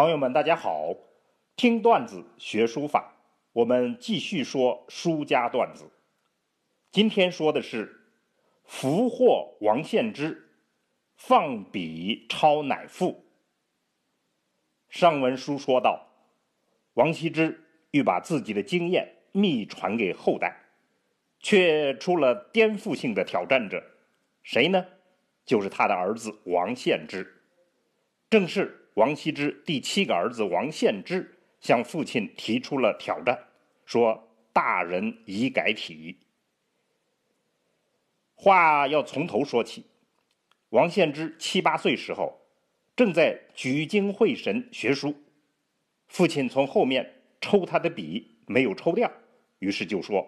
朋友们，大家好！听段子学书法，我们继续说书家段子。今天说的是俘获王献之，放笔抄乃赋。上文书说到，王羲之欲把自己的经验秘传给后代，却出了颠覆性的挑战者，谁呢？就是他的儿子王献之，正是王羲之第七个儿子王献之向父亲提出了挑战，说：“大人已改体。”话要从头说起。王献之七八岁时候，正在聚精会神学书，父亲从后面抽他的笔，没有抽掉，于是就说：“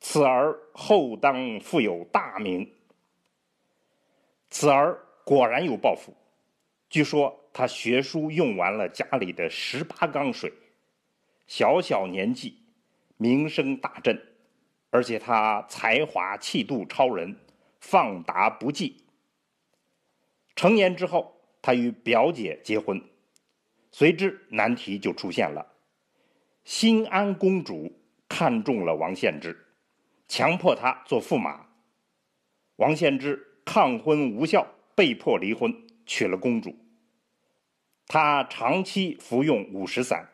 此儿后当复有大名。”此儿果然有抱负。据说他学书用完了家里的十八缸水，小小年纪，名声大振，而且他才华气度超人，放达不羁。成年之后，他与表姐结婚，随之难题就出现了。新安公主看中了王献之，强迫他做驸马。王献之。抗婚无效，被迫离婚，娶了公主。他长期服用五石散，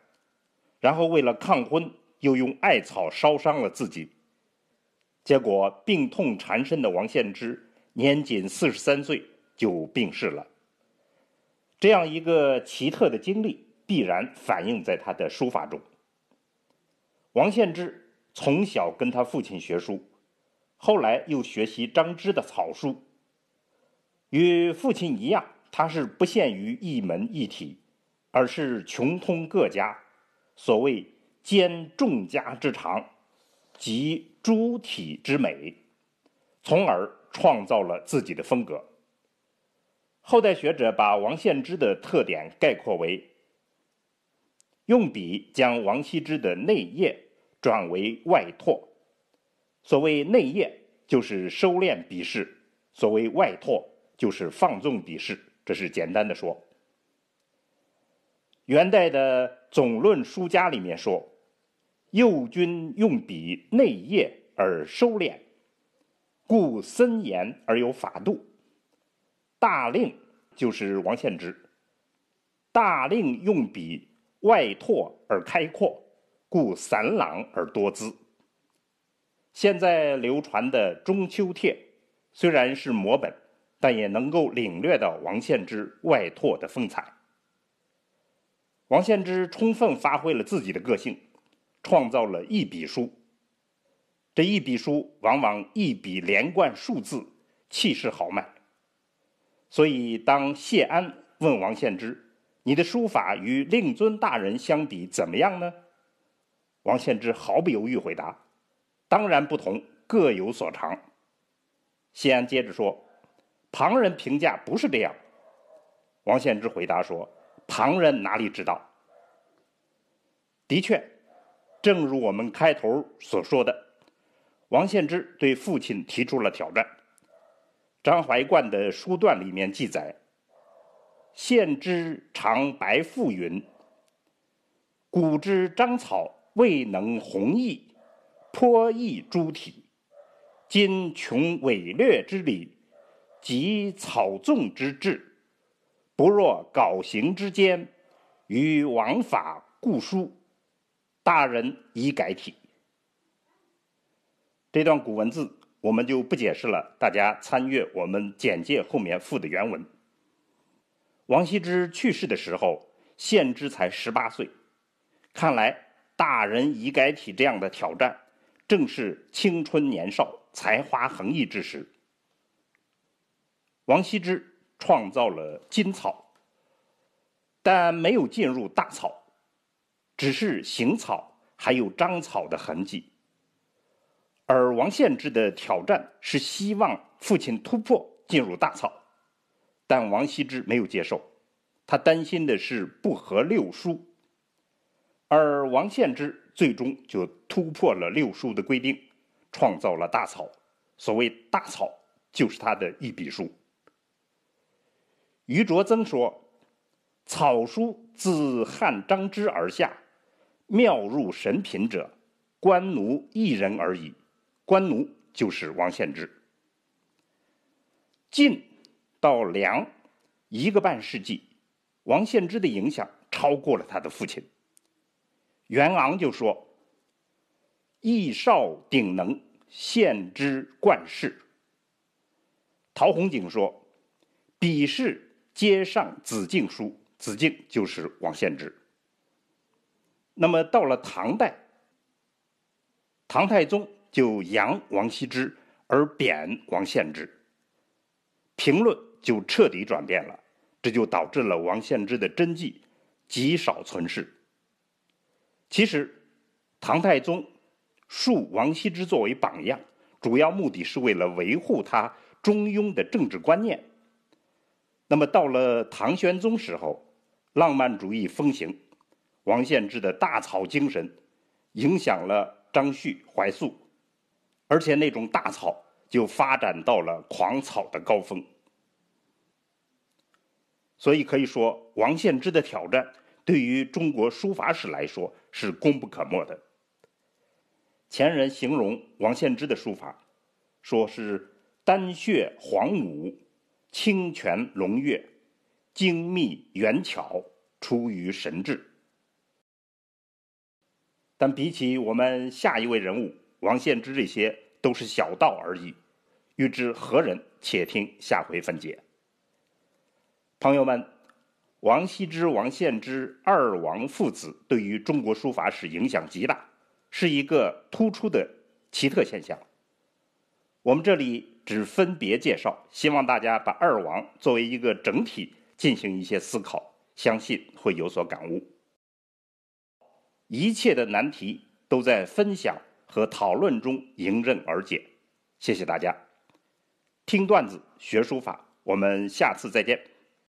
然后为了抗婚，又用艾草烧伤了自己。结果病痛缠身的王献之，年仅四十三岁就病逝了。这样一个奇特的经历，必然反映在他的书法中。王献之从小跟他父亲学书，后来又学习张芝的草书。与父亲一样，他是不限于一门一体，而是穷通各家，所谓兼众家之长，集诸体之美，从而创造了自己的风格。后代学者把王献之的特点概括为：用笔将王羲之的内业转为外拓。所谓内业，就是收敛笔势；所谓外拓。就是放纵笔势，这是简单的说。元代的《总论书家》里面说：“右军用笔内业而收敛，故森严而有法度。”大令就是王献之，大令用笔外拓而开阔，故散朗而多姿。现在流传的《中秋帖》虽然是摹本。但也能够领略到王献之外拓的风采。王献之充分发挥了自己的个性，创造了一笔书。这一笔书往往一笔连贯数字，气势豪迈。所以，当谢安问王献之：“你的书法与令尊大人相比怎么样呢？”王献之毫不犹豫回答：“当然不同，各有所长。”谢安接着说。旁人评价不是这样，王献之回答说：“旁人哪里知道？的确，正如我们开头所说的，王献之对父亲提出了挑战。张怀灌的书段里面记载：‘献之常白赋云：古之章草未能弘毅，颇异诸体，今穷伪略之理。’”及草纵之志，不若稿行之间，与王法固书，大人已改体。这段古文字我们就不解释了，大家参阅我们简介后面附的原文。王羲之去世的时候，献之才十八岁，看来大人已改体这样的挑战，正是青春年少、才华横溢之时。王羲之创造了金草，但没有进入大草，只是行草还有章草的痕迹。而王献之的挑战是希望父亲突破进入大草，但王羲之没有接受，他担心的是不合六书，而王献之最终就突破了六书的规定，创造了大草。所谓大草，就是他的一笔书。余卓增说：“草书自汉张之而下，妙入神品者，官奴一人而已。官奴就是王献之。晋到梁一个半世纪，王献之的影响超过了他的父亲。袁昂就说：“艺少鼎能，献之冠世。”陶弘景说：“鄙视接上子敬书。”子敬就是王献之。那么到了唐代，唐太宗就扬王羲之而贬王献之。评论就彻底转变了，这就导致了王献之的真迹极少存世。其实，唐太宗树王羲之作为榜样，主要目的是为了维护他中庸的政治观念。那么到了唐玄宗时候，浪漫主义风行，王献之的大草精神影响了张旭、怀素，而且那种大草。就发展到了狂草的高峰，所以可以说，王献之的挑战对于中国书法史来说是功不可没的。前人形容王献之的书法，说是丹血黄武，清泉龙跃，精密圆巧，出于神智。但比起我们下一位人物王献之这些。都是小道而已，欲知何人，且听下回分解。朋友们，王羲之、王献之二王父子对于中国书法史影响极大，是一个突出的奇特现象。我们这里只分别介绍，希望大家把二王作为一个整体进行一些思考，相信会有所感悟。一切的难题都在分享。和讨论中迎刃而解，谢谢大家。听段子学书法，我们下次再见。